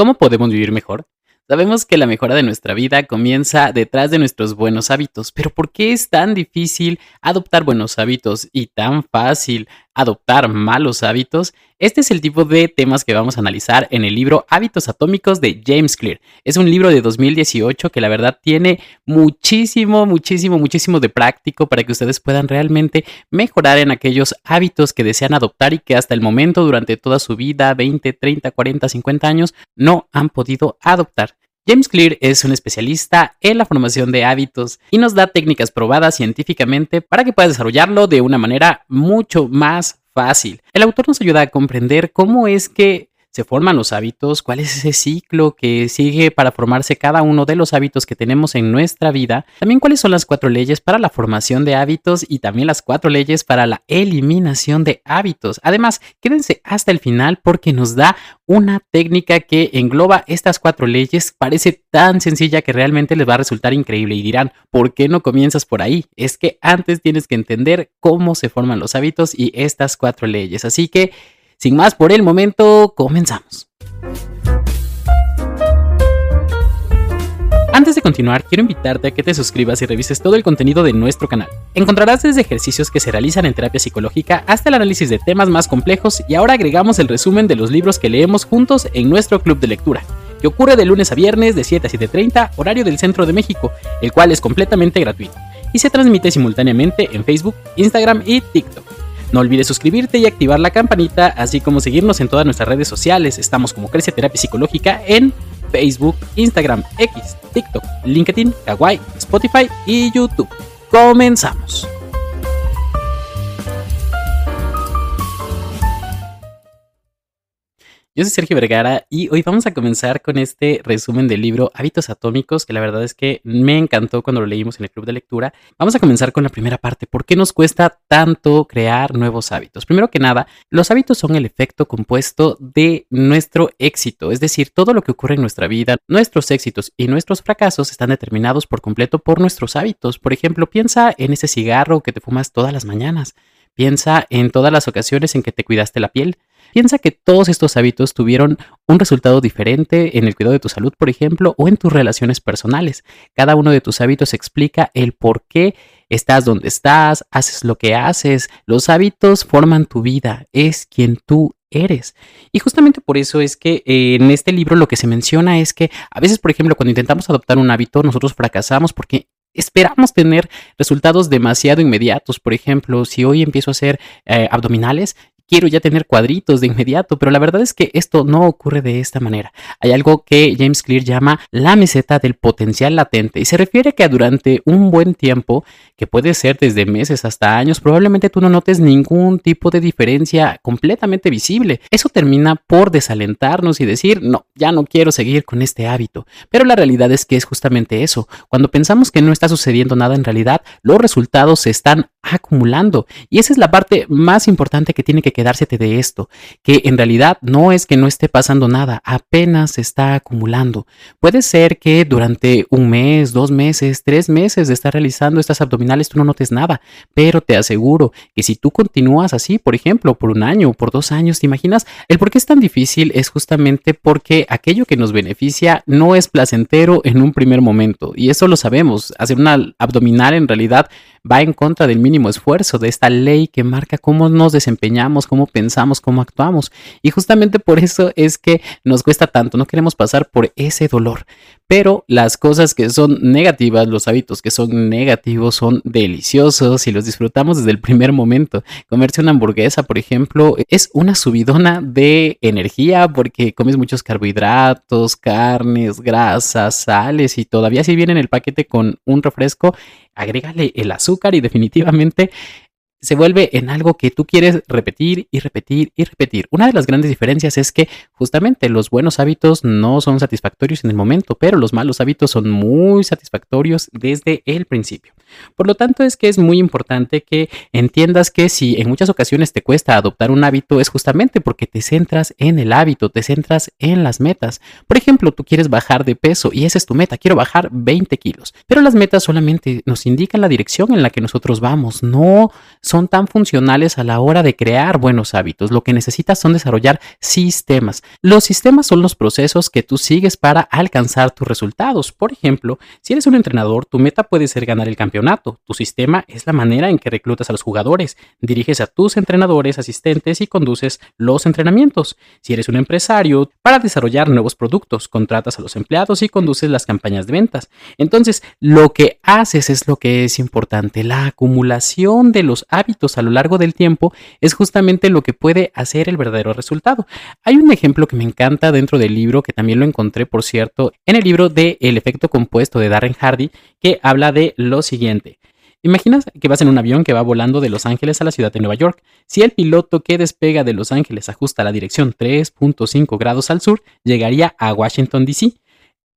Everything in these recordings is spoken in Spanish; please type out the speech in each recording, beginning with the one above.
¿Cómo podemos vivir mejor? Sabemos que la mejora de nuestra vida comienza detrás de nuestros buenos hábitos, pero ¿por qué es tan difícil adoptar buenos hábitos y tan fácil adoptar malos hábitos? Este es el tipo de temas que vamos a analizar en el libro Hábitos Atómicos de James Clear. Es un libro de 2018 que la verdad tiene muchísimo, muchísimo, muchísimo de práctico para que ustedes puedan realmente mejorar en aquellos hábitos que desean adoptar y que hasta el momento durante toda su vida, 20, 30, 40, 50 años, no han podido adoptar. James Clear es un especialista en la formación de hábitos y nos da técnicas probadas científicamente para que puedas desarrollarlo de una manera mucho más fácil. El autor nos ayuda a comprender cómo es que se forman los hábitos, cuál es ese ciclo que sigue para formarse cada uno de los hábitos que tenemos en nuestra vida, también cuáles son las cuatro leyes para la formación de hábitos y también las cuatro leyes para la eliminación de hábitos. Además, quédense hasta el final porque nos da una técnica que engloba estas cuatro leyes, parece tan sencilla que realmente les va a resultar increíble y dirán, ¿por qué no comienzas por ahí? Es que antes tienes que entender cómo se forman los hábitos y estas cuatro leyes. Así que sin más por el momento, comenzamos. Antes de continuar, quiero invitarte a que te suscribas y revises todo el contenido de nuestro canal. Encontrarás desde ejercicios que se realizan en terapia psicológica hasta el análisis de temas más complejos y ahora agregamos el resumen de los libros que leemos juntos en nuestro club de lectura, que ocurre de lunes a viernes de 7 a 7.30 horario del centro de México, el cual es completamente gratuito y se transmite simultáneamente en Facebook, Instagram y TikTok. No olvides suscribirte y activar la campanita, así como seguirnos en todas nuestras redes sociales. Estamos como Crece Terapia Psicológica en Facebook, Instagram, X, TikTok, LinkedIn, Kawaii, Spotify y YouTube. Comenzamos. Yo soy Sergio Vergara y hoy vamos a comenzar con este resumen del libro Hábitos Atómicos, que la verdad es que me encantó cuando lo leímos en el club de lectura. Vamos a comenzar con la primera parte. ¿Por qué nos cuesta tanto crear nuevos hábitos? Primero que nada, los hábitos son el efecto compuesto de nuestro éxito, es decir, todo lo que ocurre en nuestra vida, nuestros éxitos y nuestros fracasos están determinados por completo por nuestros hábitos. Por ejemplo, piensa en ese cigarro que te fumas todas las mañanas. Piensa en todas las ocasiones en que te cuidaste la piel. Piensa que todos estos hábitos tuvieron un resultado diferente en el cuidado de tu salud, por ejemplo, o en tus relaciones personales. Cada uno de tus hábitos explica el por qué estás donde estás, haces lo que haces. Los hábitos forman tu vida, es quien tú eres. Y justamente por eso es que eh, en este libro lo que se menciona es que a veces, por ejemplo, cuando intentamos adoptar un hábito, nosotros fracasamos porque esperamos tener resultados demasiado inmediatos. Por ejemplo, si hoy empiezo a hacer eh, abdominales, quiero ya tener cuadritos de inmediato, pero la verdad es que esto no ocurre de esta manera. Hay algo que James Clear llama la meseta del potencial latente y se refiere que durante un buen tiempo, que puede ser desde meses hasta años, probablemente tú no notes ningún tipo de diferencia completamente visible. Eso termina por desalentarnos y decir, no, ya no quiero seguir con este hábito. Pero la realidad es que es justamente eso. Cuando pensamos que no está sucediendo nada en realidad, los resultados se están acumulando. Y esa es la parte más importante que tiene que quedársete de esto, que en realidad no es que no esté pasando nada, apenas se está acumulando. Puede ser que durante un mes, dos meses, tres meses de estar realizando estas abdominales tú no notes nada, pero te aseguro que si tú continúas así, por ejemplo, por un año o por dos años, ¿te imaginas? El por qué es tan difícil es justamente porque aquello que nos beneficia no es placentero en un primer momento. Y eso lo sabemos. Hacer una abdominal en realidad va en contra del mínimo esfuerzo, de esta ley que marca cómo nos desempeñamos, cómo pensamos, cómo actuamos. Y justamente por eso es que nos cuesta tanto, no queremos pasar por ese dolor. Pero las cosas que son negativas, los hábitos que son negativos son deliciosos y los disfrutamos desde el primer momento. Comerse una hamburguesa, por ejemplo, es una subidona de energía porque comes muchos carbohidratos, carnes, grasas, sales y todavía si viene en el paquete con un refresco, agrégale el azúcar y definitivamente se vuelve en algo que tú quieres repetir y repetir y repetir. Una de las grandes diferencias es que justamente los buenos hábitos no son satisfactorios en el momento, pero los malos hábitos son muy satisfactorios desde el principio. Por lo tanto, es que es muy importante que entiendas que si en muchas ocasiones te cuesta adoptar un hábito es justamente porque te centras en el hábito, te centras en las metas. Por ejemplo, tú quieres bajar de peso y esa es tu meta, quiero bajar 20 kilos, pero las metas solamente nos indican la dirección en la que nosotros vamos, no son tan funcionales a la hora de crear buenos hábitos. Lo que necesitas son desarrollar sistemas. Los sistemas son los procesos que tú sigues para alcanzar tus resultados. Por ejemplo, si eres un entrenador, tu meta puede ser ganar el campeonato. Tu sistema es la manera en que reclutas a los jugadores, diriges a tus entrenadores, asistentes y conduces los entrenamientos. Si eres un empresario, para desarrollar nuevos productos, contratas a los empleados y conduces las campañas de ventas. Entonces, lo que haces es lo que es importante. La acumulación de los hábitos a lo largo del tiempo es justamente lo que puede hacer el verdadero resultado. Hay un ejemplo que me encanta dentro del libro, que también lo encontré, por cierto, en el libro de El efecto compuesto de Darren Hardy, que habla de lo siguiente. Imaginas que vas en un avión que va volando de Los Ángeles a la ciudad de Nueva York. Si el piloto que despega de Los Ángeles ajusta la dirección 3.5 grados al sur, llegaría a Washington, D.C.,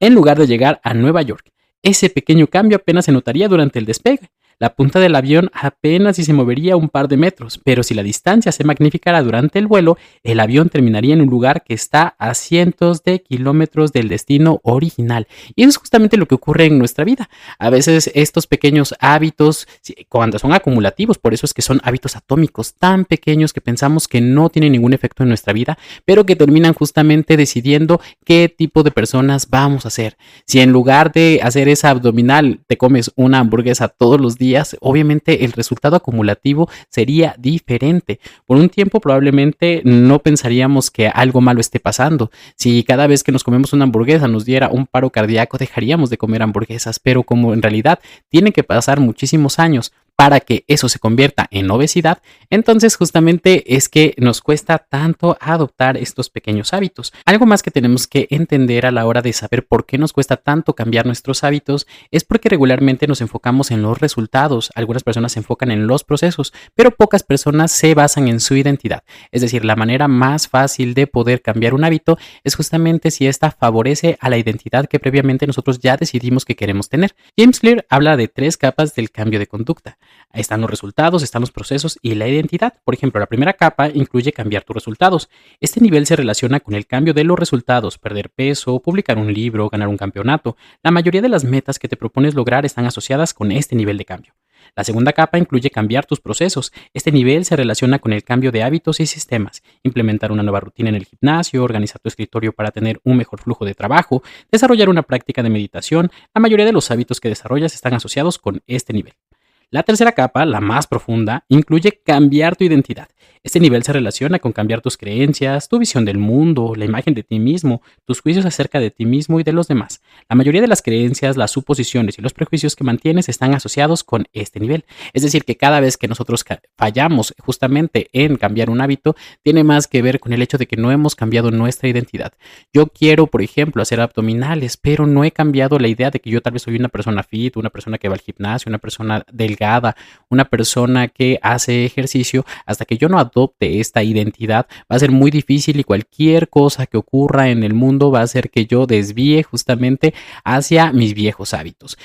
en lugar de llegar a Nueva York. Ese pequeño cambio apenas se notaría durante el despegue. La punta del avión apenas si se movería un par de metros, pero si la distancia se magnificara durante el vuelo, el avión terminaría en un lugar que está a cientos de kilómetros del destino original. Y eso es justamente lo que ocurre en nuestra vida. A veces estos pequeños hábitos, cuando son acumulativos, por eso es que son hábitos atómicos tan pequeños que pensamos que no tienen ningún efecto en nuestra vida, pero que terminan justamente decidiendo qué tipo de personas vamos a ser. Si en lugar de hacer esa abdominal te comes una hamburguesa todos los días, obviamente el resultado acumulativo sería diferente. Por un tiempo probablemente no pensaríamos que algo malo esté pasando. Si cada vez que nos comemos una hamburguesa nos diera un paro cardíaco, dejaríamos de comer hamburguesas, pero como en realidad tienen que pasar muchísimos años para que eso se convierta en obesidad, entonces justamente es que nos cuesta tanto adoptar estos pequeños hábitos. Algo más que tenemos que entender a la hora de saber por qué nos cuesta tanto cambiar nuestros hábitos es porque regularmente nos enfocamos en los resultados. Algunas personas se enfocan en los procesos, pero pocas personas se basan en su identidad. Es decir, la manera más fácil de poder cambiar un hábito es justamente si ésta favorece a la identidad que previamente nosotros ya decidimos que queremos tener. James Clear habla de tres capas del cambio de conducta. Están los resultados, están los procesos y la identidad. Por ejemplo, la primera capa incluye cambiar tus resultados. Este nivel se relaciona con el cambio de los resultados, perder peso, publicar un libro, ganar un campeonato. La mayoría de las metas que te propones lograr están asociadas con este nivel de cambio. La segunda capa incluye cambiar tus procesos. Este nivel se relaciona con el cambio de hábitos y sistemas, implementar una nueva rutina en el gimnasio, organizar tu escritorio para tener un mejor flujo de trabajo, desarrollar una práctica de meditación. La mayoría de los hábitos que desarrollas están asociados con este nivel. La tercera capa, la más profunda, incluye cambiar tu identidad. Este nivel se relaciona con cambiar tus creencias, tu visión del mundo, la imagen de ti mismo, tus juicios acerca de ti mismo y de los demás. La mayoría de las creencias, las suposiciones y los prejuicios que mantienes están asociados con este nivel. Es decir, que cada vez que nosotros fallamos justamente en cambiar un hábito, tiene más que ver con el hecho de que no hemos cambiado nuestra identidad. Yo quiero, por ejemplo, hacer abdominales, pero no he cambiado la idea de que yo tal vez soy una persona fit, una persona que va al gimnasio, una persona delgada, una persona que hace ejercicio, hasta que yo no adopte esta identidad, va a ser muy difícil y cualquier cosa que ocurra en el mundo va a hacer que yo desvíe justamente hacia mis viejos hábitos.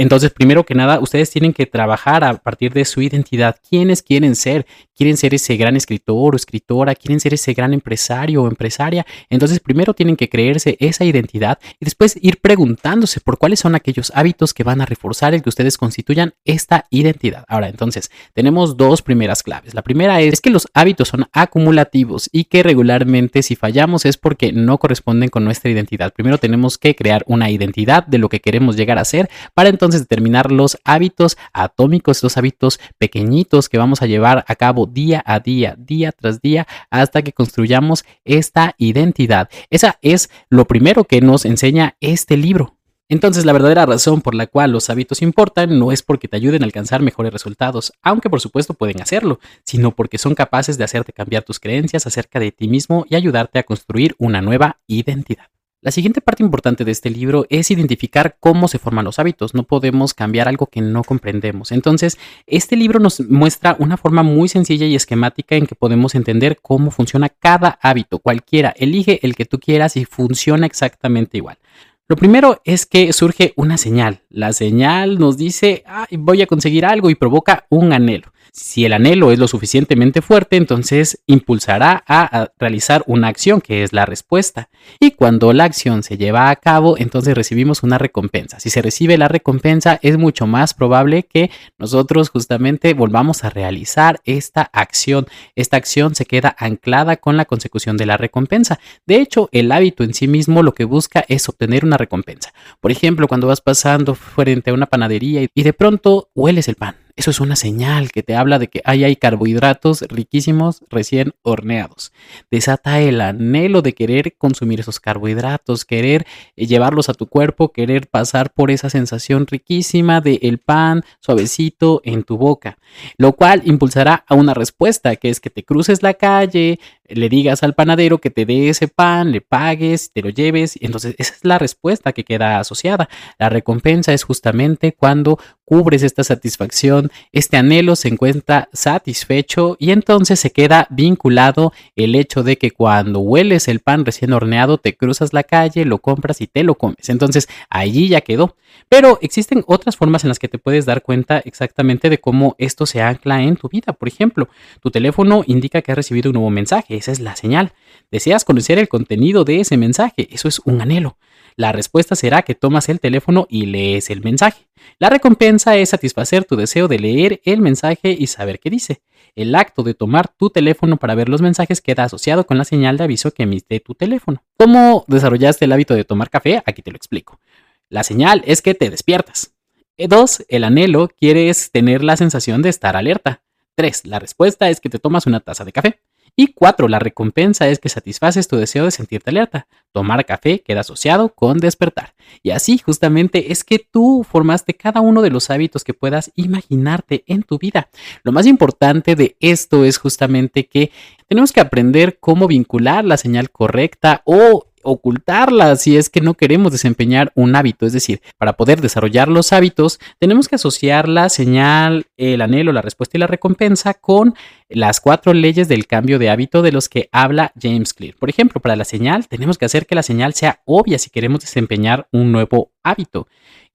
Entonces, primero que nada, ustedes tienen que trabajar a partir de su identidad. ¿Quiénes quieren ser? ¿Quieren ser ese gran escritor o escritora? ¿Quieren ser ese gran empresario o empresaria? Entonces, primero tienen que creerse esa identidad y después ir preguntándose por cuáles son aquellos hábitos que van a reforzar el que ustedes constituyan esta identidad. Ahora, entonces, tenemos dos primeras claves. La primera es que los hábitos son acumulativos y que regularmente si fallamos es porque no corresponden con nuestra identidad. Primero tenemos que crear una identidad de lo que queremos llegar a ser para entonces determinar los hábitos atómicos, los hábitos pequeñitos que vamos a llevar a cabo día a día, día tras día, hasta que construyamos esta identidad. Esa es lo primero que nos enseña este libro. Entonces la verdadera razón por la cual los hábitos importan no es porque te ayuden a alcanzar mejores resultados, aunque por supuesto pueden hacerlo, sino porque son capaces de hacerte cambiar tus creencias acerca de ti mismo y ayudarte a construir una nueva identidad. La siguiente parte importante de este libro es identificar cómo se forman los hábitos. No podemos cambiar algo que no comprendemos. Entonces, este libro nos muestra una forma muy sencilla y esquemática en que podemos entender cómo funciona cada hábito, cualquiera. Elige el que tú quieras y funciona exactamente igual. Lo primero es que surge una señal. La señal nos dice, voy a conseguir algo y provoca un anhelo. Si el anhelo es lo suficientemente fuerte, entonces impulsará a, realizar una acción que es la respuesta. Y cuando la acción se lleva a cabo, entonces recibimos una recompensa. Si se recibe la recompensa, es mucho más probable que nosotros justamente volvamos a realizar esta acción. Esta acción se queda anclada con la consecución de la recompensa. De hecho, el hábito en sí mismo lo que busca es obtener una recompensa. Por ejemplo, cuando vas pasando frente a una panadería y de pronto hueles el pan eso es una señal que te habla de que ahí hay carbohidratos riquísimos recién horneados. Desata el anhelo de querer consumir esos carbohidratos, querer eh, llevarlos a tu cuerpo, querer pasar por esa sensación riquísima de el pan suavecito en tu boca, lo cual impulsará a una respuesta que es que te cruces la calle, le digas al panadero que te dé ese pan, le pagues, te lo lleves. Entonces esa es la respuesta que queda asociada. La recompensa es justamente cuando cubres esta satisfacción, este anhelo se encuentra satisfecho y entonces se queda vinculado el hecho de que cuando hueles el pan recién horneado te cruzas la calle, lo compras y te lo comes. Entonces allí ya quedó. Pero existen otras formas en las que te puedes dar cuenta exactamente de cómo esto se ancla en tu vida. Por ejemplo, tu teléfono indica que has recibido un nuevo mensaje esa es la señal. Deseas conocer el contenido de ese mensaje, eso es un anhelo. La respuesta será que tomas el teléfono y lees el mensaje. La recompensa es satisfacer tu deseo de leer el mensaje y saber qué dice. El acto de tomar tu teléfono para ver los mensajes queda asociado con la señal de aviso que emite tu teléfono. ¿Cómo desarrollaste el hábito de tomar café? Aquí te lo explico. La señal es que te despiertas. 2. El anhelo quieres tener la sensación de estar alerta. 3. La respuesta es que te tomas una taza de café. Y cuatro, la recompensa es que satisfaces tu deseo de sentirte alerta. Tomar café queda asociado con despertar. Y así justamente es que tú formaste cada uno de los hábitos que puedas imaginarte en tu vida. Lo más importante de esto es justamente que tenemos que aprender cómo vincular la señal correcta o ocultarla si es que no queremos desempeñar un hábito. Es decir, para poder desarrollar los hábitos, tenemos que asociar la señal, el anhelo, la respuesta y la recompensa con las cuatro leyes del cambio de hábito de los que habla James Clear. Por ejemplo, para la señal, tenemos que hacer que la señal sea obvia si queremos desempeñar un nuevo hábito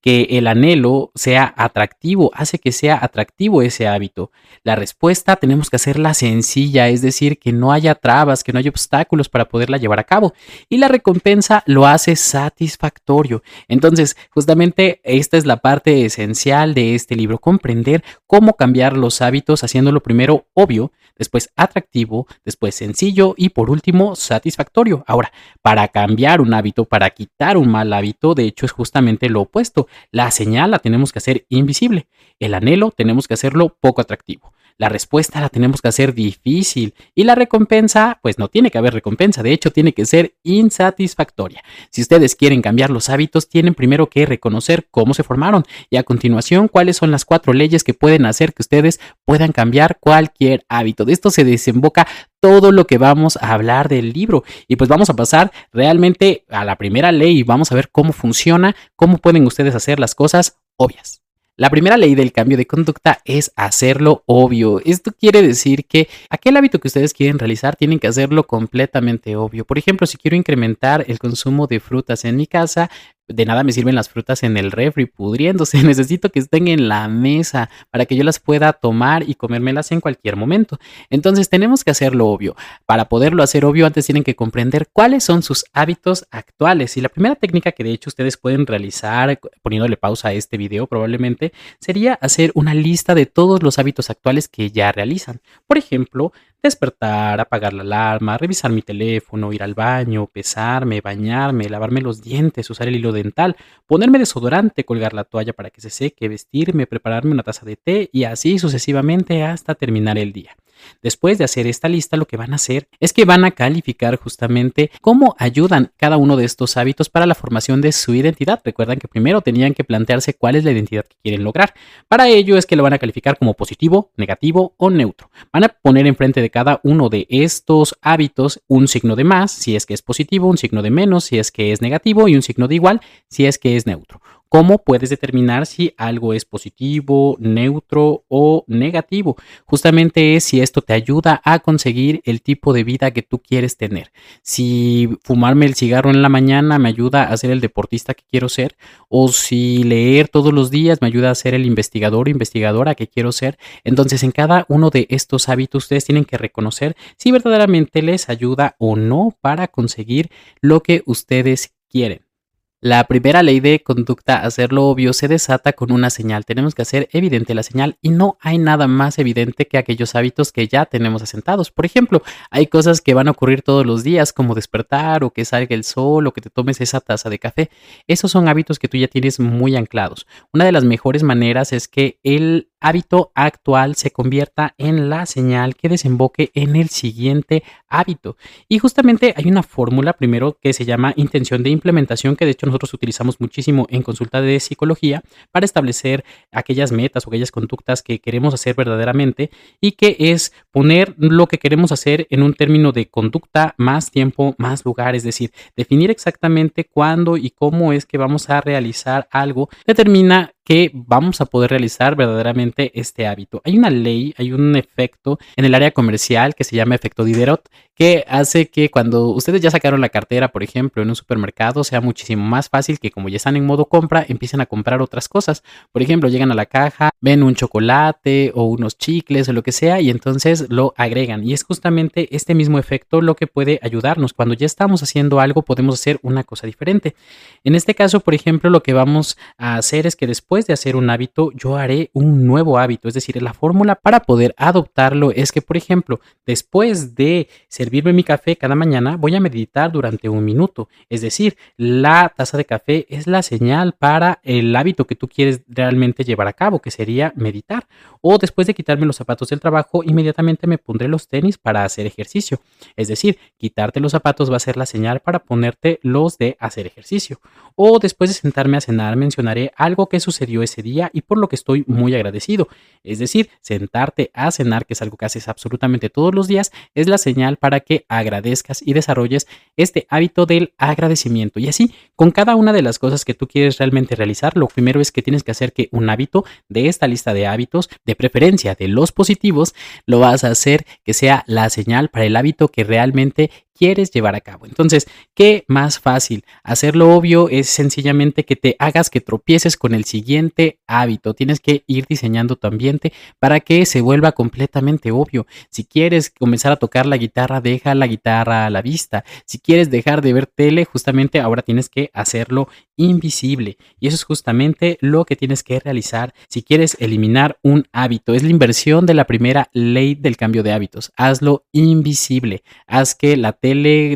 que el anhelo sea atractivo, hace que sea atractivo ese hábito. La respuesta tenemos que hacerla sencilla, es decir, que no haya trabas, que no haya obstáculos para poderla llevar a cabo. Y la recompensa lo hace satisfactorio. Entonces, justamente esta es la parte esencial de este libro, comprender cómo cambiar los hábitos haciéndolo primero obvio, después atractivo, después sencillo y por último satisfactorio. Ahora, para cambiar un hábito, para quitar un mal hábito, de hecho es justamente lo opuesto. La señal la tenemos que hacer invisible, el anhelo tenemos que hacerlo poco atractivo. La respuesta la tenemos que hacer difícil y la recompensa, pues no tiene que haber recompensa, de hecho tiene que ser insatisfactoria. Si ustedes quieren cambiar los hábitos, tienen primero que reconocer cómo se formaron y a continuación cuáles son las cuatro leyes que pueden hacer que ustedes puedan cambiar cualquier hábito. De esto se desemboca todo lo que vamos a hablar del libro. Y pues vamos a pasar realmente a la primera ley y vamos a ver cómo funciona, cómo pueden ustedes hacer las cosas obvias. La primera ley del cambio de conducta es hacerlo obvio. Esto quiere decir que aquel hábito que ustedes quieren realizar tienen que hacerlo completamente obvio. Por ejemplo, si quiero incrementar el consumo de frutas en mi casa, de nada me sirven las frutas en el refri pudriéndose. Necesito que estén en la mesa para que yo las pueda tomar y comérmelas en cualquier momento. Entonces tenemos que hacerlo obvio. Para poderlo hacer obvio, antes tienen que comprender cuáles son sus hábitos actuales. Y la primera técnica que de hecho ustedes pueden realizar poniéndole pausa a este video probablemente sería hacer una lista de todos los hábitos actuales que ya realizan. Por ejemplo, despertar, apagar la alarma, revisar mi teléfono, ir al baño, pesarme, bañarme, lavarme los dientes, usar el hilo dental, ponerme desodorante, colgar la toalla para que se seque, vestirme, prepararme una taza de té y así sucesivamente hasta terminar el día. Después de hacer esta lista, lo que van a hacer es que van a calificar justamente cómo ayudan cada uno de estos hábitos para la formación de su identidad. Recuerdan que primero tenían que plantearse cuál es la identidad que quieren lograr. Para ello es que lo van a calificar como positivo, negativo o neutro. Van a poner enfrente de cada uno de estos hábitos un signo de más si es que es positivo, un signo de menos si es que es negativo y un signo de igual si es que es neutro. ¿Cómo puedes determinar si algo es positivo, neutro o negativo? Justamente es si esto te ayuda a conseguir el tipo de vida que tú quieres tener. Si fumarme el cigarro en la mañana me ayuda a ser el deportista que quiero ser, o si leer todos los días me ayuda a ser el investigador o investigadora que quiero ser. Entonces, en cada uno de estos hábitos ustedes tienen que reconocer si verdaderamente les ayuda o no para conseguir lo que ustedes quieren. La primera ley de conducta, hacerlo obvio, se desata con una señal. Tenemos que hacer evidente la señal y no hay nada más evidente que aquellos hábitos que ya tenemos asentados. Por ejemplo, hay cosas que van a ocurrir todos los días, como despertar o que salga el sol o que te tomes esa taza de café. Esos son hábitos que tú ya tienes muy anclados. Una de las mejores maneras es que el hábito actual se convierta en la señal que desemboque en el siguiente hábito. Y justamente hay una fórmula primero que se llama intención de implementación, que de hecho nosotros utilizamos muchísimo en consulta de psicología para establecer aquellas metas o aquellas conductas que queremos hacer verdaderamente y que es poner lo que queremos hacer en un término de conducta más tiempo, más lugar, es decir, definir exactamente cuándo y cómo es que vamos a realizar algo determina que vamos a poder realizar verdaderamente este hábito. Hay una ley, hay un efecto en el área comercial que se llama efecto Diderot, que hace que cuando ustedes ya sacaron la cartera, por ejemplo, en un supermercado, sea muchísimo más fácil que como ya están en modo compra, empiecen a comprar otras cosas. Por ejemplo, llegan a la caja, ven un chocolate o unos chicles o lo que sea y entonces lo agregan. Y es justamente este mismo efecto lo que puede ayudarnos. Cuando ya estamos haciendo algo, podemos hacer una cosa diferente. En este caso, por ejemplo, lo que vamos a hacer es que después de hacer un hábito, yo haré un nuevo hábito. Es decir, la fórmula para poder adoptarlo es que, por ejemplo, después de servirme mi café cada mañana, voy a meditar durante un minuto. Es decir, la taza de café es la señal para el hábito que tú quieres realmente llevar a cabo, que sería meditar. O después de quitarme los zapatos del trabajo, inmediatamente me pondré los tenis para hacer ejercicio. Es decir, quitarte los zapatos va a ser la señal para ponerte los de hacer ejercicio. O después de sentarme a cenar, mencionaré algo que sucedió ese día y por lo que estoy muy agradecido. Es decir, sentarte a cenar, que es algo que haces absolutamente todos los días, es la señal para que agradezcas y desarrolles este hábito del agradecimiento. Y así, con cada una de las cosas que tú quieres realmente realizar, lo primero es que tienes que hacer que un hábito de esta lista de hábitos, de preferencia de los positivos, lo vas a hacer que sea la señal para el hábito que realmente quieres llevar a cabo. Entonces, ¿qué más fácil? Hacerlo obvio es sencillamente que te hagas que tropieces con el siguiente hábito. Tienes que ir diseñando tu ambiente para que se vuelva completamente obvio. Si quieres comenzar a tocar la guitarra, deja la guitarra a la vista. Si quieres dejar de ver tele, justamente ahora tienes que hacerlo invisible. Y eso es justamente lo que tienes que realizar si quieres eliminar un hábito. Es la inversión de la primera ley del cambio de hábitos. Hazlo invisible. Haz que la tele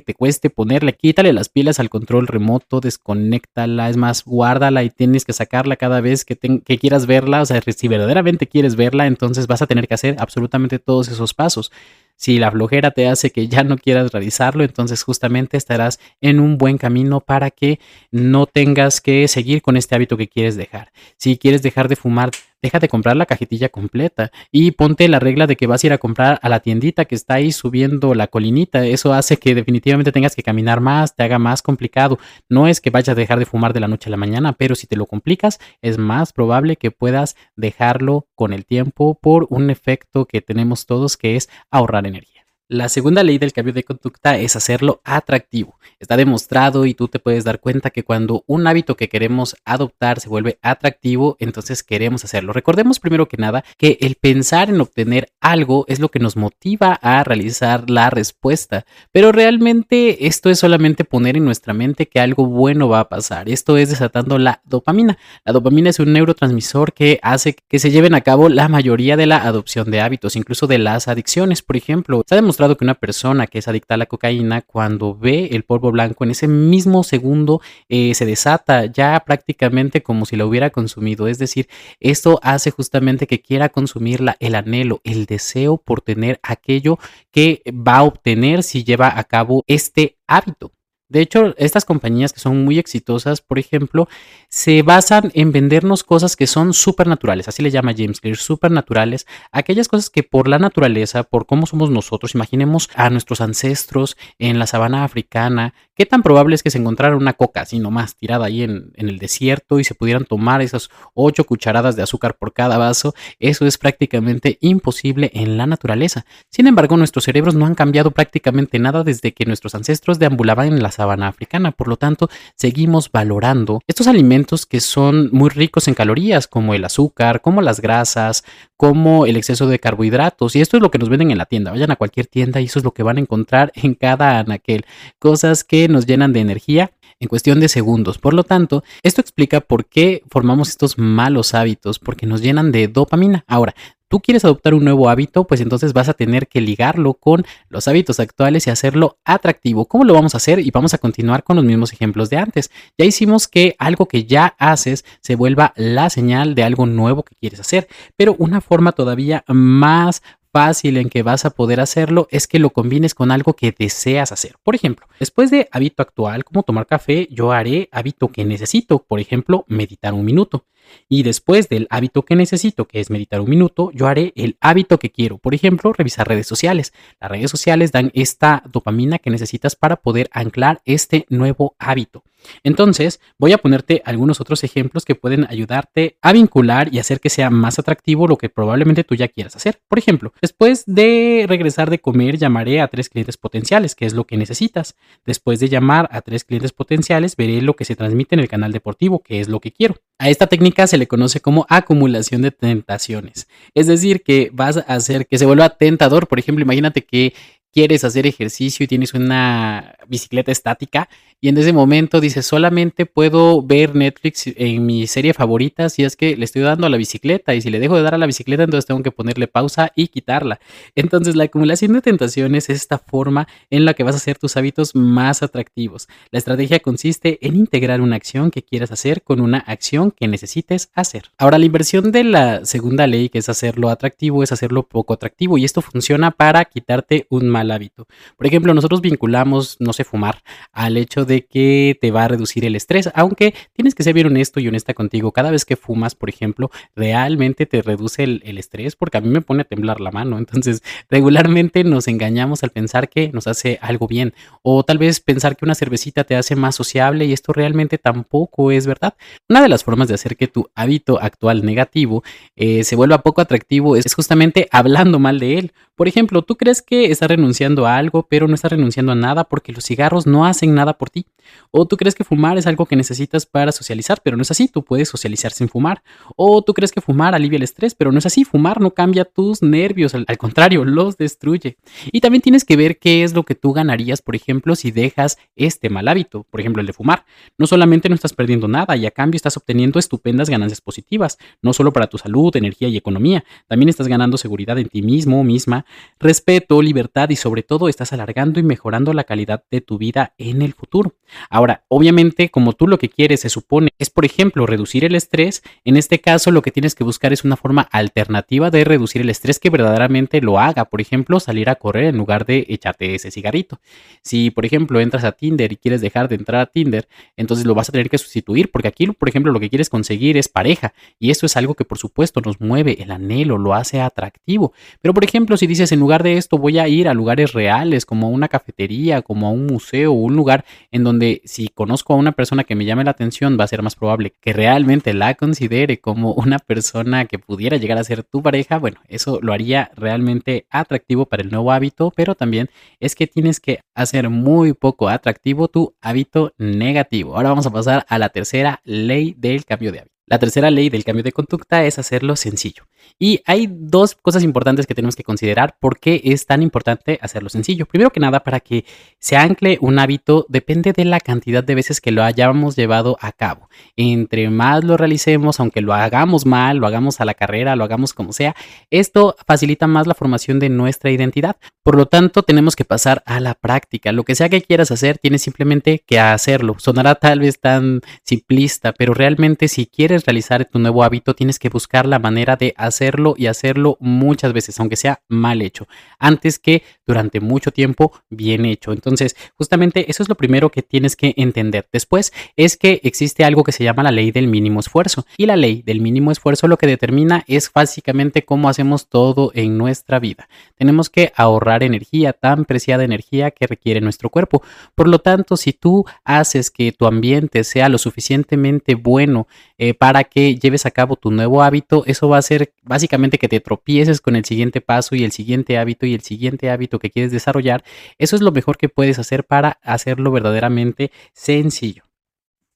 te cueste ponerle, quítale las pilas al control remoto, desconéctala, es más, guárdala y tienes que sacarla cada vez que, que quieras verla. O sea, si verdaderamente quieres verla, entonces vas a tener que hacer absolutamente todos esos pasos. Si la flojera te hace que ya no quieras realizarlo, entonces justamente estarás en un buen camino para que no tengas que seguir con este hábito que quieres dejar. Si quieres dejar de fumar, deja de comprar la cajetilla completa y ponte la regla de que vas a ir a comprar a la tiendita que está ahí subiendo la colinita. Eso hace que definitivamente tengas que caminar más, te haga más complicado. No es que vayas a dejar de fumar de la noche a la mañana, pero si te lo complicas, es más probable que puedas dejarlo con el tiempo por un efecto que tenemos todos que es ahorrar energía. La segunda ley del cambio de conducta es hacerlo atractivo. Está demostrado y tú te puedes dar cuenta que cuando un hábito que queremos adoptar se vuelve atractivo, entonces queremos hacerlo. Recordemos primero que nada que el pensar en obtener algo es lo que nos motiva a realizar la respuesta, pero realmente esto es solamente poner en nuestra mente que algo bueno va a pasar. Esto es desatando la dopamina. La dopamina es un neurotransmisor que hace que se lleven a cabo la mayoría de la adopción de hábitos, incluso de las adicciones, por ejemplo. Está demostrado que una persona que es adicta a la cocaína, cuando ve el polvo blanco, en ese mismo segundo eh, se desata ya prácticamente como si la hubiera consumido. Es decir, esto hace justamente que quiera consumirla, el anhelo, el deseo por tener aquello que va a obtener si lleva a cabo este hábito. De hecho, estas compañías que son muy exitosas, por ejemplo, se basan en vendernos cosas que son supernaturales, así le llama James Clear, supernaturales, aquellas cosas que por la naturaleza, por cómo somos nosotros, imaginemos a nuestros ancestros en la sabana africana, ¿qué tan probable es que se encontrara una coca así nomás tirada ahí en, el desierto y se pudieran tomar esas ocho cucharadas de azúcar por cada vaso? Eso es prácticamente imposible en la naturaleza. Sin embargo, nuestros cerebros no han cambiado prácticamente nada desde que nuestros ancestros deambulaban en la sabana africana. Por lo tanto, seguimos valorando estos alimentos que son muy ricos en calorías, como el azúcar, como las grasas, como el exceso de carbohidratos. Y esto es lo que nos venden en la tienda. Vayan a cualquier tienda y eso es lo que van a encontrar en cada anaquel. Cosas que nos llenan de energía en cuestión de segundos. Por lo tanto, esto explica por qué formamos estos malos hábitos, porque nos llenan de dopamina. Ahora, tú quieres adoptar un nuevo hábito, pues entonces vas a tener que ligarlo con los hábitos actuales y hacerlo atractivo. ¿Cómo lo vamos a hacer? Y vamos a continuar con los mismos ejemplos de antes. Ya hicimos que algo que ya haces se vuelva la señal de algo nuevo que quieres hacer, pero una forma todavía más fácil en que vas a poder hacerlo es que lo combines con algo que deseas hacer. Por ejemplo, después de hábito actual como tomar café, yo haré hábito que necesito, por ejemplo, meditar un minuto. Y después del hábito que necesito, que es meditar un minuto, yo haré el hábito que quiero. Por ejemplo, revisar redes sociales. Las redes sociales dan esta dopamina que necesitas para poder anclar este nuevo hábito. Entonces, voy a ponerte algunos otros ejemplos que pueden ayudarte a vincular y hacer que sea más atractivo lo que probablemente tú ya quieras hacer. Por ejemplo, después de regresar de comer, llamaré a tres clientes potenciales, que es lo que necesitas. Después de llamar a tres clientes potenciales, veré lo que se transmite en el canal deportivo, que es lo que quiero. A esta técnica se le conoce como acumulación de tentaciones. Es decir, que vas a hacer que se vuelva tentador. Por ejemplo, imagínate que quieres hacer ejercicio y tienes una bicicleta estática y en ese momento dices, solamente puedo ver Netflix en mi serie favorita si es que le estoy dando a la bicicleta y si le dejo de dar a la bicicleta entonces tengo que ponerle pausa y quitarla. Entonces la acumulación de tentaciones es esta forma en la que vas a hacer tus hábitos más atractivos. La estrategia consiste en integrar una acción que quieras hacer con una acción que necesites hacer. Ahora la inversión de la segunda ley que es hacerlo atractivo es hacerlo poco atractivo y esto funciona para quitarte un mal hábito. Por ejemplo, nosotros vinculamos, no sé, fumar al hecho de de que te va a reducir el estrés, aunque tienes que ser bien honesto y honesta contigo. Cada vez que fumas, por ejemplo, realmente te reduce el, estrés porque a mí me pone a temblar la mano. Entonces, regularmente nos engañamos al pensar que nos hace algo bien o tal vez pensar que una cervecita te hace más sociable y esto realmente tampoco es verdad. Una de las formas de hacer que tu hábito actual negativo eh, se vuelva poco atractivo es justamente hablando mal de él. Por ejemplo, tú crees que estás renunciando a algo, pero no estás renunciando a nada porque los cigarros no hacen nada por ti. O tú crees que fumar es algo que necesitas para socializar, pero no es así, tú puedes socializar sin fumar. O tú crees que fumar alivia el estrés, pero no es así, fumar no cambia tus nervios, al, contrario, los destruye. Y también tienes que ver qué es lo que tú ganarías, por ejemplo, si dejas este mal hábito, por ejemplo, el de fumar. No solamente no estás perdiendo nada y a cambio estás obteniendo estupendas ganancias positivas, no solo para tu salud, energía y economía, también estás ganando seguridad en ti mismo, misma, respeto, libertad y sobre todo estás alargando y mejorando la calidad de tu vida en el futuro. Ahora, obviamente, como tú lo que quieres se supone es, por ejemplo, reducir el estrés, en este caso lo que tienes que buscar es una forma alternativa de reducir el estrés que verdaderamente lo haga. Por ejemplo, salir a correr en lugar de echarte ese cigarrito. Si, por ejemplo, entras a Tinder y quieres dejar de entrar a Tinder, entonces lo vas a tener que sustituir porque aquí, por ejemplo, lo que quieres conseguir es pareja y eso es algo que, por supuesto, nos mueve el anhelo, lo hace atractivo. Pero, por ejemplo, si dices en lugar de esto voy a ir a lugares reales como a una cafetería, como a un museo un lugar en donde si conozco a una persona que me llame la atención, va a ser más probable que realmente la considere como una persona que pudiera llegar a ser tu pareja. Bueno, eso lo haría realmente atractivo para el nuevo hábito, pero también es que tienes que hacer muy poco atractivo tu hábito negativo. Ahora vamos a pasar a la tercera ley del cambio de hábito. La tercera ley del cambio de conducta es hacerlo sencillo. Y hay dos cosas importantes que tenemos que considerar por qué es tan importante hacerlo sencillo. Primero que nada, para que se ancle un hábito depende de la cantidad de veces que lo hayamos llevado a cabo. Entre más lo realicemos, aunque lo hagamos mal, lo hagamos a la carrera, lo hagamos como sea, esto facilita más la formación de nuestra identidad. Por lo tanto, tenemos que pasar a la práctica. Lo que sea que quieras hacer, tienes simplemente que hacerlo. Sonará tal vez tan simplista, pero realmente si quieres realizar tu nuevo hábito, tienes que buscar la manera de hacerlo hacerlo y hacerlo muchas veces, aunque sea mal hecho, antes que durante mucho tiempo bien hecho. Entonces, justamente eso es lo primero que tienes que entender. Después es que existe algo que se llama la ley del mínimo esfuerzo. Y la ley del mínimo esfuerzo lo que determina es básicamente cómo hacemos todo en nuestra vida. Tenemos que ahorrar energía, tan preciada energía que requiere nuestro cuerpo. Por lo tanto, si tú haces que tu ambiente sea lo suficientemente bueno eh, para que lleves a cabo tu nuevo hábito, eso va a hacer básicamente que te tropieces con el siguiente paso y el siguiente hábito y el siguiente hábito que quieres desarrollar. Eso es lo mejor que puedes hacer para hacerlo verdaderamente sencillo.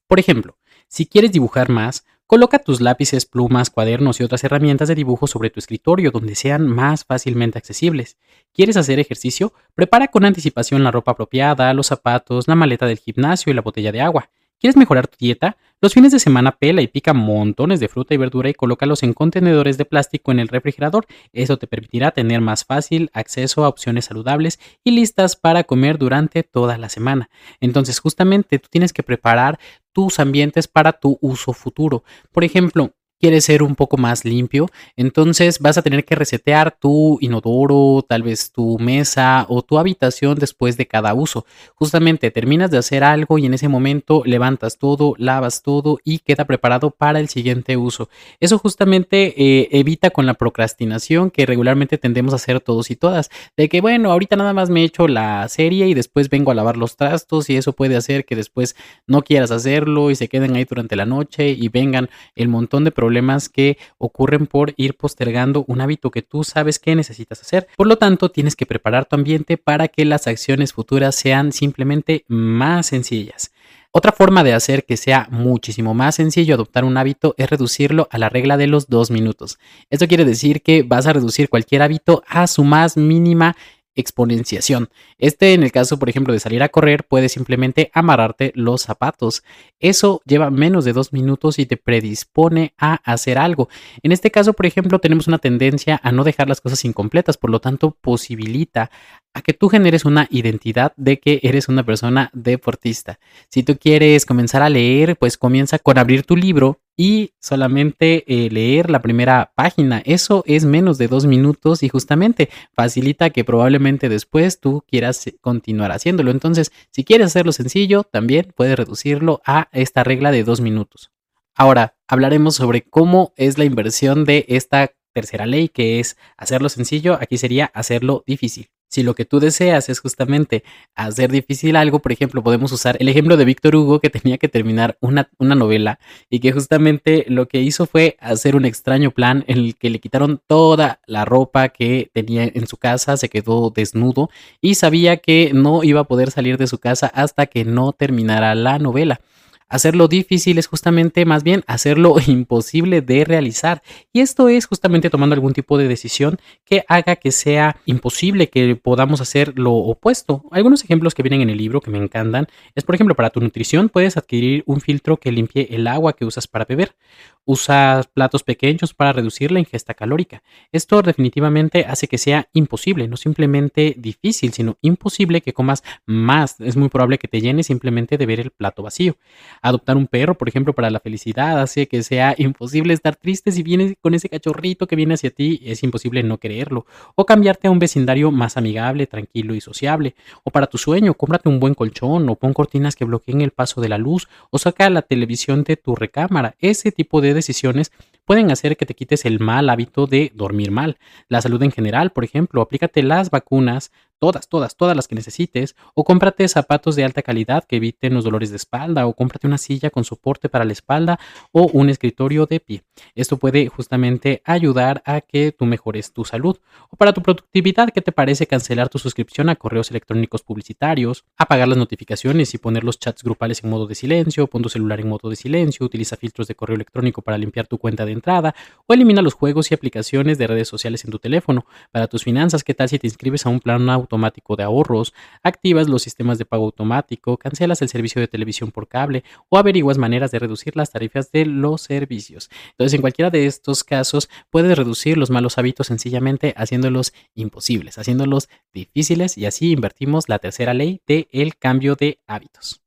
Por ejemplo, si quieres dibujar más, coloca tus lápices, plumas, cuadernos y otras herramientas de dibujo sobre tu escritorio donde sean más fácilmente accesibles. ¿Quieres hacer ejercicio? Prepara con anticipación la ropa apropiada, los zapatos, la maleta del gimnasio y la botella de agua. ¿Quieres mejorar tu dieta? Los fines de semana pela y pica montones de fruta y verdura y colócalos en contenedores de plástico en el refrigerador. Eso te permitirá tener más fácil acceso a opciones saludables y listas para comer durante toda la semana. Entonces, justamente tú tienes que preparar tus ambientes para tu uso futuro. Por ejemplo, quieres ser un poco más limpio, entonces vas a tener que resetear tu inodoro, tal vez tu mesa o tu habitación después de cada uso. Justamente terminas de hacer algo y en ese momento levantas todo, lavas todo y queda preparado para el siguiente uso. Eso justamente eh, evita con la procrastinación que regularmente tendemos a hacer todos y todas. De que bueno, ahorita nada más me echo la serie y después vengo a lavar los trastos y eso puede hacer que después no quieras hacerlo y se queden ahí durante la noche y vengan el montón de problemas que ocurren por ir postergando un hábito que tú sabes que necesitas hacer. Por lo tanto, tienes que preparar tu ambiente para que las acciones futuras sean simplemente más sencillas. Otra forma de hacer que sea muchísimo más sencillo adoptar un hábito es reducirlo a la regla de los dos minutos. Esto quiere decir que vas a reducir cualquier hábito a su más mínima exponenciación. Este, en el caso, por ejemplo, de salir a correr, puedes simplemente amarrarte los zapatos. Eso lleva menos de dos minutos y te predispone a hacer algo. En este caso, por ejemplo, tenemos una tendencia a no dejar las cosas incompletas, por lo tanto, posibilita a que tú generes una identidad de que eres una persona deportista. Si tú quieres comenzar a leer, pues comienza con abrir tu libro y solamente eh, leer la primera página. Eso es menos de dos minutos y justamente facilita que probablemente después tú quieras continuar haciéndolo. Entonces, si quieres hacerlo sencillo, también puedes reducirlo a esta regla de dos minutos. Ahora, hablaremos sobre cómo es la inversión de esta tercera ley, que es hacerlo sencillo, aquí sería hacerlo difícil. Si lo que tú deseas es justamente hacer difícil algo, por ejemplo, podemos usar el ejemplo de Víctor Hugo que tenía que terminar una, una, novela y que justamente lo que hizo fue hacer un extraño plan en el que le quitaron toda la ropa que tenía en su casa, se quedó desnudo y sabía que no iba a poder salir de su casa hasta que no terminara la novela. Hacerlo difícil es justamente más bien hacerlo imposible de realizar. Y esto es justamente tomando algún tipo de decisión que haga que sea imposible que podamos hacer lo opuesto. Algunos ejemplos que vienen en el libro que me encantan es, por ejemplo, para tu nutrición puedes adquirir un filtro que limpie el agua que usas para beber. Usas platos pequeños para reducir la ingesta calórica. Esto definitivamente hace que sea imposible, no simplemente difícil, sino imposible que comas más. Es muy probable que te llenes simplemente de ver el plato vacío. Adoptar un perro, por ejemplo, para la felicidad hace que sea imposible estar triste si vienes con ese cachorrito que viene hacia ti, es imposible no creerlo. O cambiarte a un vecindario más amigable, tranquilo y sociable. O para tu sueño, cómprate un buen colchón o pon cortinas que bloqueen el paso de la luz o saca la televisión de tu recámara. Ese tipo de decisiones pueden hacer que te quites el mal hábito de dormir mal. La salud en general, por ejemplo, aplícate las vacunas, todas, todas, todas las que necesites, o cómprate zapatos de alta calidad que eviten los dolores de espalda, o cómprate una silla con soporte para la espalda o un escritorio de pie. Esto puede justamente ayudar a que tú mejores tu salud. O para tu productividad, ¿qué te parece cancelar tu suscripción a correos electrónicos publicitarios, apagar las notificaciones y poner los chats grupales en modo de silencio, pon tu celular en modo de silencio, utiliza filtros de correo electrónico para limpiar tu cuenta de entrada, o elimina los juegos y aplicaciones de redes sociales en tu teléfono. Para tus finanzas, ¿qué tal si te inscribes a un plan automático de ahorros, activas los sistemas de pago automático, cancelas el servicio de televisión por cable o averiguas maneras de reducir las tarifas de los servicios. Entonces, en cualquiera de estos casos, puedes reducir los malos hábitos sencillamente haciéndolos imposibles, haciéndolos difíciles y así invertimos la tercera ley del el cambio de hábitos.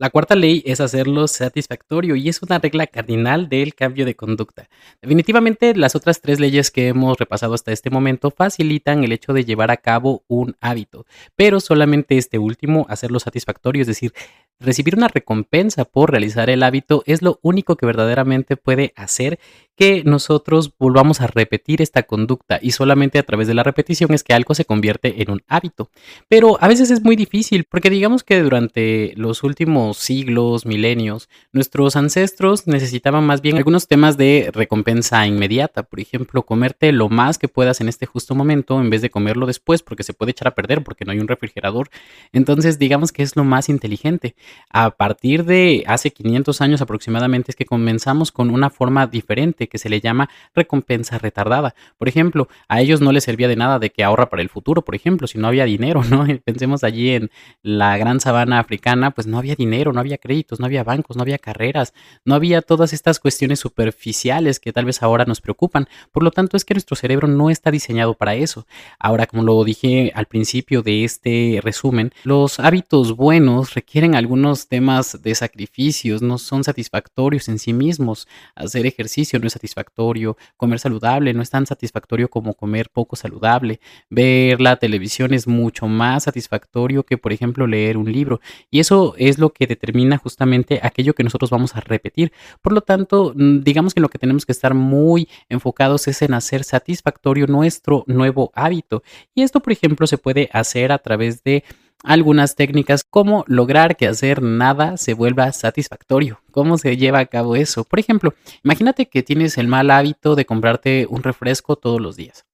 La cuarta ley es hacerlo satisfactorio y es una regla cardinal del cambio de conducta. Definitivamente las otras tres leyes que hemos repasado hasta este momento facilitan el hecho de llevar a cabo un hábito, pero solamente este último, hacerlo satisfactorio, es decir, recibir una recompensa por realizar el hábito es lo único que verdaderamente puede hacer que nosotros volvamos a repetir esta conducta y solamente a través de la repetición es que algo se convierte en un hábito. Pero a veces es muy difícil porque digamos que durante los últimos siglos, milenios, nuestros ancestros necesitaban más bien algunos temas de recompensa inmediata. Por ejemplo, comerte lo más que puedas en este justo momento en vez de comerlo después porque se puede echar a perder porque no hay un refrigerador. Entonces digamos que es lo más inteligente. A partir de hace 500 años aproximadamente es que comenzamos con una forma diferente que se le llama recompensa retardada. Por ejemplo, a ellos no les servía de nada de que ahorra para el futuro, por ejemplo, si no había dinero, ¿no? Pensemos allí en la gran sabana africana, pues no había dinero, no había créditos, no había bancos, no había carreras, no había todas estas cuestiones superficiales que tal vez ahora nos preocupan. Por lo tanto, es que nuestro cerebro no está diseñado para eso. Ahora, como lo dije al principio de este resumen, los hábitos buenos requieren algunos temas de sacrificios, no son satisfactorios en sí mismos. Hacer ejercicio no es satisfactorio, comer saludable no es tan satisfactorio como comer poco saludable, ver la televisión es mucho más satisfactorio que, por ejemplo, leer un libro. Y eso es lo que determina justamente aquello que nosotros vamos a repetir. Por lo tanto, mm, digamos que lo que tenemos que estar muy enfocados es en hacer satisfactorio nuestro nuevo hábito. Y esto, por ejemplo, se puede hacer a través de algunas técnicas como lograr que hacer nada se vuelva satisfactorio. ¿Cómo se lleva a cabo eso? Por ejemplo, imagínate que tienes el mal hábito de comprarte un refresco todos los días.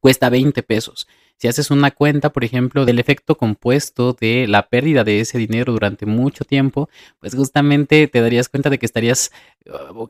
Cuesta 20 pesos si haces una cuenta, por ejemplo, del efecto compuesto de la pérdida de ese dinero durante mucho tiempo, pues justamente te darías cuenta de que estarías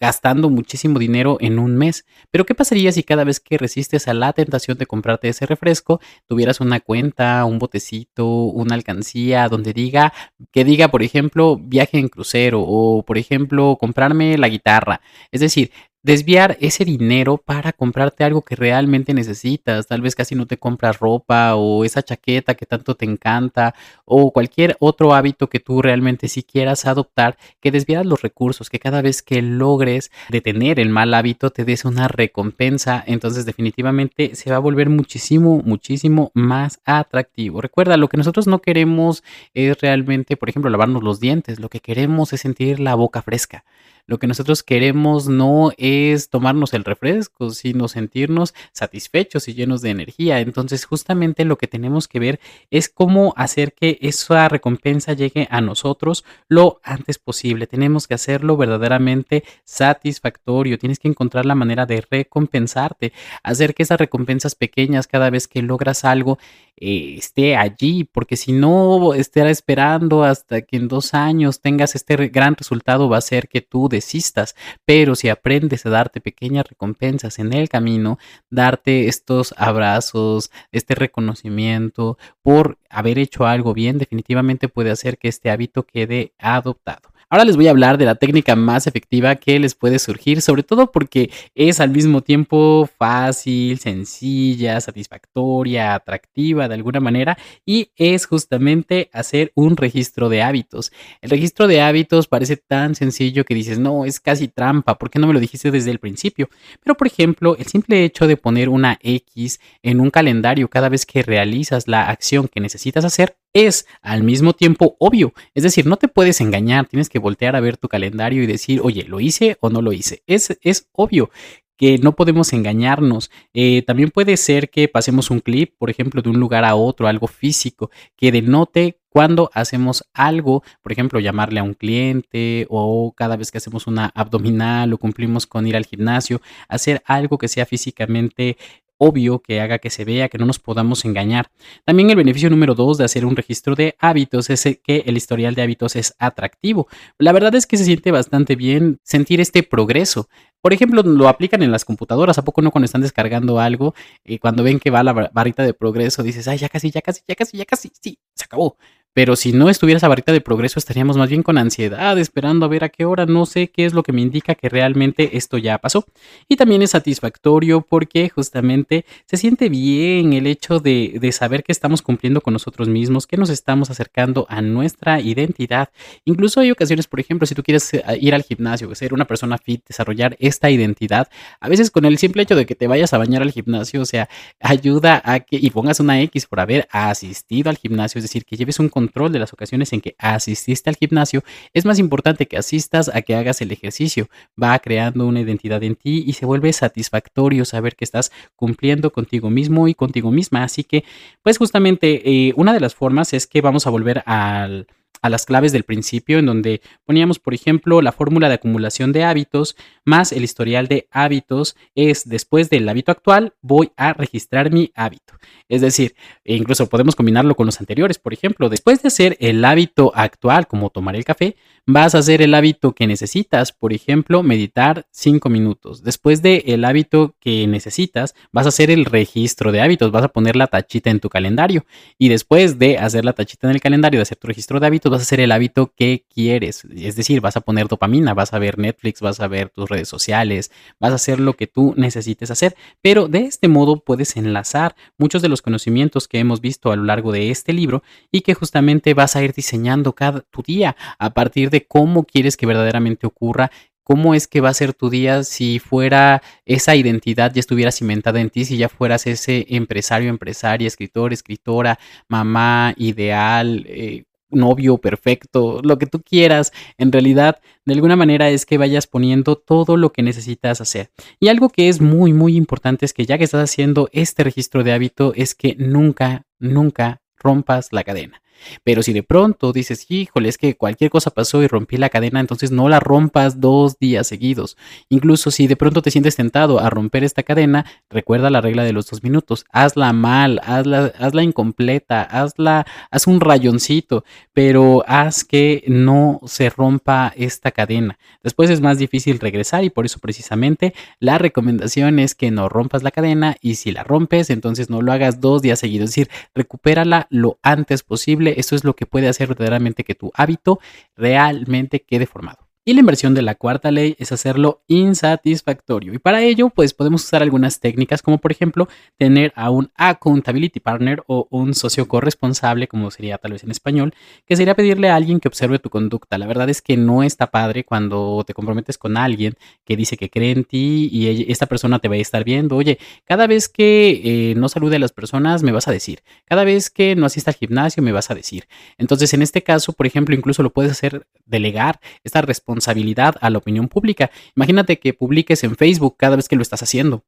gastando muchísimo dinero en un mes. Pero ¿qué pasaría si cada vez que resistes a la tentación de comprarte ese refresco, tuvieras una cuenta, un botecito, una alcancía donde diga, que diga, por ejemplo, viaje en crucero o, por ejemplo, comprarme la guitarra? Es decir, desviar ese dinero para comprarte algo que realmente necesitas. Tal vez casi no te compras ropa o esa chaqueta que tanto te encanta o cualquier otro hábito que tú realmente sí quieras adoptar, que desvieras los recursos, que cada vez que logres detener el mal hábito te des una recompensa. Entonces definitivamente se va a volver muchísimo, muchísimo más atractivo. Recuerda, lo que nosotros no queremos es realmente, por ejemplo, lavarnos los dientes. Lo que queremos es sentir la boca fresca. Lo que nosotros queremos no es tomarnos el refresco, sino sentirnos satisfechos y llenos de energía. Entonces, justamente lo que tenemos que ver es cómo hacer que esa recompensa llegue a nosotros lo antes posible. Tenemos que hacerlo verdaderamente satisfactorio. Tienes que encontrar la manera de recompensarte, hacer que esas recompensas pequeñas cada vez que logras algo eh, esté allí, porque si no estará esperando hasta que en dos años tengas este gran resultado, va a ser que tú desistas. Pero si aprendes a darte pequeñas recompensas en el camino, darte estos abrazos, este reconocimiento por haber hecho algo bien, definitivamente puede hacer que este hábito quede adoptado. Ahora les voy a hablar de la técnica más efectiva que les puede surgir, sobre todo porque es al mismo tiempo fácil, sencilla, satisfactoria, atractiva de alguna manera y es justamente hacer un registro de hábitos. El registro de hábitos parece tan sencillo que dices, no, es casi trampa, ¿por qué no me lo dijiste desde el principio? Pero por ejemplo, el simple hecho de poner una X en un calendario cada vez que realizas la acción que necesitas hacer es al mismo tiempo obvio. Es decir, no te puedes engañar, tienes que voltear a ver tu calendario y decir, oye, ¿lo hice o no lo hice? Es, es obvio que no podemos engañarnos. Eh, también puede ser que pasemos un clip, por ejemplo, de un lugar a otro, algo físico, que denote cuando hacemos algo, por ejemplo, llamarle a un cliente o cada vez que hacemos una abdominal o cumplimos con ir al gimnasio, hacer algo que sea físicamente obvio que haga que se vea, que no nos podamos engañar. También el beneficio número dos de hacer un registro de hábitos es que el historial de hábitos es atractivo. La verdad es que se siente bastante bien sentir este progreso. Por ejemplo, lo aplican en las computadoras. ¿A poco no cuando están descargando algo y cuando ven que va la barrita de progreso dices, ay, ya casi, ya casi, ya casi, ya casi, sí, se acabó. Pero si no estuviera esa barrita de progreso estaríamos más bien con ansiedad, esperando a ver a qué hora, no sé qué es lo que me indica que realmente esto ya pasó. Y también es satisfactorio porque justamente se siente bien el hecho de, de saber que estamos cumpliendo con nosotros mismos, que nos estamos acercando a nuestra identidad. Incluso hay ocasiones, por ejemplo, si tú quieres eh, ir al gimnasio, ser una persona fit, desarrollar esta identidad, a veces con el simple hecho de que te vayas a bañar al gimnasio, o sea, ayuda a que, y pongas una X por haber asistido al gimnasio, es decir, que lleves un control de las ocasiones en que asististe al gimnasio, es más importante que asistas a que hagas el ejercicio. Va creando una identidad en ti y se vuelve satisfactorio saber que estás cumpliendo contigo mismo y contigo misma. Así que, pues justamente, eh, una de las formas es que vamos a volver al a las claves del principio, en donde poníamos, por ejemplo, la fórmula de acumulación de hábitos más el historial de hábitos es después del hábito actual, voy a registrar mi hábito. Es decir, e incluso podemos combinarlo con los anteriores. Por ejemplo, después de hacer el hábito actual, como tomar el café, vas a hacer el hábito que necesitas. Por ejemplo, meditar cinco minutos. Después del hábito que necesitas, vas a hacer el registro de hábitos. Vas a poner la tachita en tu calendario. Y después de hacer la tachita en el calendario, de hacer tu registro de hábitos, vas a hacer el hábito que quieres. Es decir, vas a poner dopamina, vas a ver Netflix, vas a ver tus redes sociales, vas a hacer lo que tú necesites hacer. Pero de este modo puedes enlazar muchos de los conocimientos que hemos visto a lo largo de este libro y que justamente vas a ir diseñando cada tu día a partir de cómo quieres que verdaderamente ocurra ¿Cómo es que va a ser tu día si fuera esa identidad ya estuviera cimentada en ti, si ya fueras ese empresario, empresaria, escritor, escritora, mamá ideal, eh, novio perfecto, lo que tú quieras, en realidad de alguna manera es que vayas poniendo todo lo que necesitas hacer. Y algo que es muy, muy importante es que ya que estás haciendo este registro de hábito, es que nunca, nunca rompas la cadena. Pero si de pronto dices, híjole, es que cualquier cosa pasó y rompí la cadena, entonces no la rompas dos días seguidos. Incluso si de pronto te sientes tentado a romper esta cadena, recuerda la regla de los dos minutos. Hazla mal, hazla, hazla incompleta, hazla, haz un rayoncito, pero haz que no se rompa esta cadena. Después es más difícil regresar y por eso precisamente la recomendación es que no rompas la cadena y si la rompes, entonces no lo hagas dos días seguidos. Es decir, recupérala lo antes posible eso es lo que puede hacer verdaderamente que tu hábito realmente quede formado. Y la inversión de la cuarta ley es hacerlo insatisfactorio. Y para ello, pues podemos usar algunas técnicas, como por ejemplo tener a un accountability partner o un socio corresponsable, como sería tal vez en español, que sería pedirle a alguien que observe tu conducta. La verdad es que no está padre cuando te comprometes con alguien que dice que cree en ti y esta persona te va a estar viendo. Oye, cada vez que eh, no salude a las personas, me vas a decir. Cada vez que no asista al gimnasio, me vas a decir. Entonces, en este caso, por ejemplo, incluso lo puedes hacer delegar esta responsabilidad responsabilidad a la opinión pública. Imagínate que publiques en Facebook cada vez que lo estás haciendo.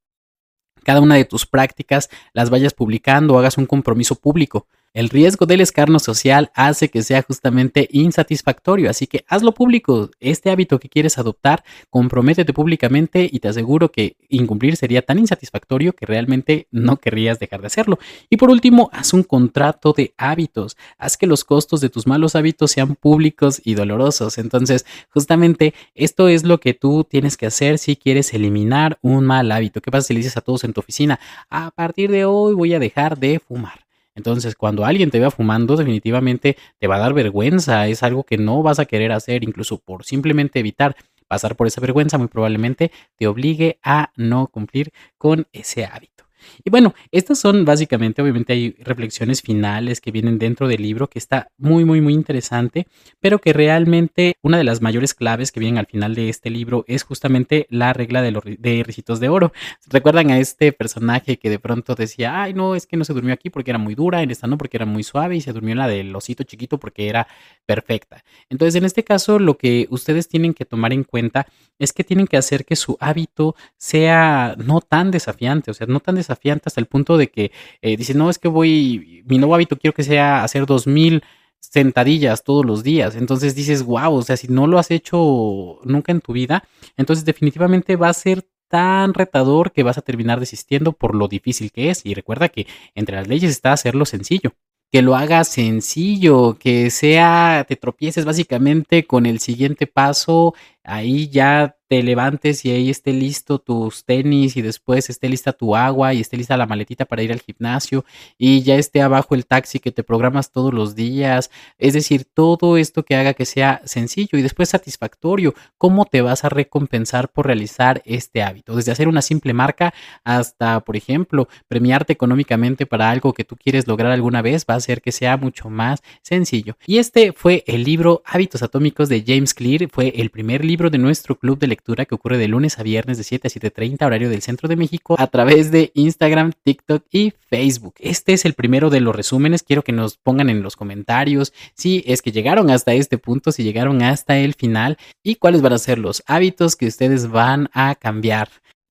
Cada una de tus prácticas las vayas publicando hagas un compromiso público. El riesgo del escarno social hace que sea justamente insatisfactorio, así que hazlo público. Este hábito que quieres adoptar, comprométete públicamente y te aseguro que incumplir sería tan insatisfactorio que realmente no querrías dejar de hacerlo. Y por último, haz un contrato de hábitos. Haz que los costos de tus malos hábitos sean públicos y dolorosos. Entonces, justamente esto es lo que tú tienes que hacer si quieres eliminar un mal hábito. ¿Qué pasa si le dices a todos en tu oficina? A partir de hoy voy a dejar de fumar. Entonces, cuando alguien te vea fumando, definitivamente te va a dar vergüenza. Es algo que no vas a querer hacer, incluso por simplemente evitar pasar por esa vergüenza, muy probablemente te obligue a no cumplir con ese hábito. Y bueno, estas son básicamente, obviamente hay reflexiones finales que vienen dentro del libro que está muy, muy, muy interesante, pero que realmente una de las mayores claves que vienen al final de este libro es justamente la regla de los de de oro. ¿Recuerdan a este personaje que de pronto decía, ay, no, es que no se durmió aquí porque era muy dura, en esta no porque era muy suave y se durmió en la del osito chiquito porque era perfecta? Entonces, en este caso, lo que ustedes tienen que tomar en cuenta es que tienen que hacer que su hábito sea no tan desafiante, o sea, no tan desafiante hasta el punto de que eh, dicen, no, es que voy, mi nuevo hábito quiero que sea hacer 2000 sentadillas todos los días. Entonces dices, wow, o sea, si no lo has hecho nunca en tu vida, entonces definitivamente va a ser tan retador que vas a terminar desistiendo por lo difícil que es. Y recuerda que entre las leyes está hacerlo sencillo que lo hagas sencillo, que sea, te tropieces básicamente con el siguiente paso, ahí ya te levantes y ahí esté listo tus tenis y después esté lista tu agua y esté lista la maletita para ir al gimnasio y ya esté abajo el taxi que te programas todos los días. Es decir, todo esto que haga que sea sencillo y después satisfactorio. ¿Cómo te vas a recompensar por realizar este hábito? Desde hacer una simple marca hasta, por ejemplo, premiarte económicamente para algo que tú quieres lograr alguna vez va a hacer que sea mucho más sencillo. Y este fue el libro Hábitos Atómicos de James Clear. Fue el primer libro de nuestro club de que ocurre de lunes a viernes de 7 a 7.30 horario del centro de México a través de Instagram, TikTok y Facebook. Este es el primero de los resúmenes. Quiero que nos pongan en los comentarios si es que llegaron hasta este punto, si llegaron hasta el final y cuáles van a ser los hábitos que ustedes van a cambiar.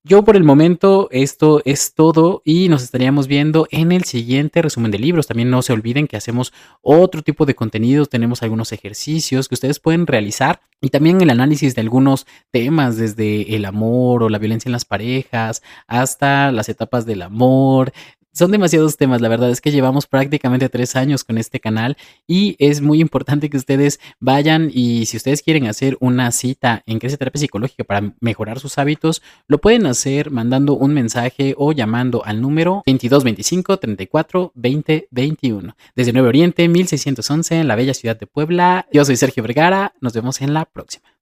Yo por el momento esto es todo y nos estaríamos viendo en el siguiente resumen de libros. También no se olviden que hacemos otro tipo de contenidos, tenemos algunos ejercicios que ustedes pueden realizar y también el análisis de algunos temas desde el amor o la violencia en las parejas hasta las etapas del amor, son demasiados temas, la verdad es que llevamos prácticamente tres años con este canal y es muy importante que ustedes vayan y si ustedes quieren hacer una cita en Terapia Psicológica para mejorar sus hábitos, lo pueden hacer mandando un mensaje o llamando al número 2225 34 20 21 desde Nuevo Oriente 1611 en la bella ciudad de Puebla. Yo soy Sergio Vergara, nos vemos en la próxima.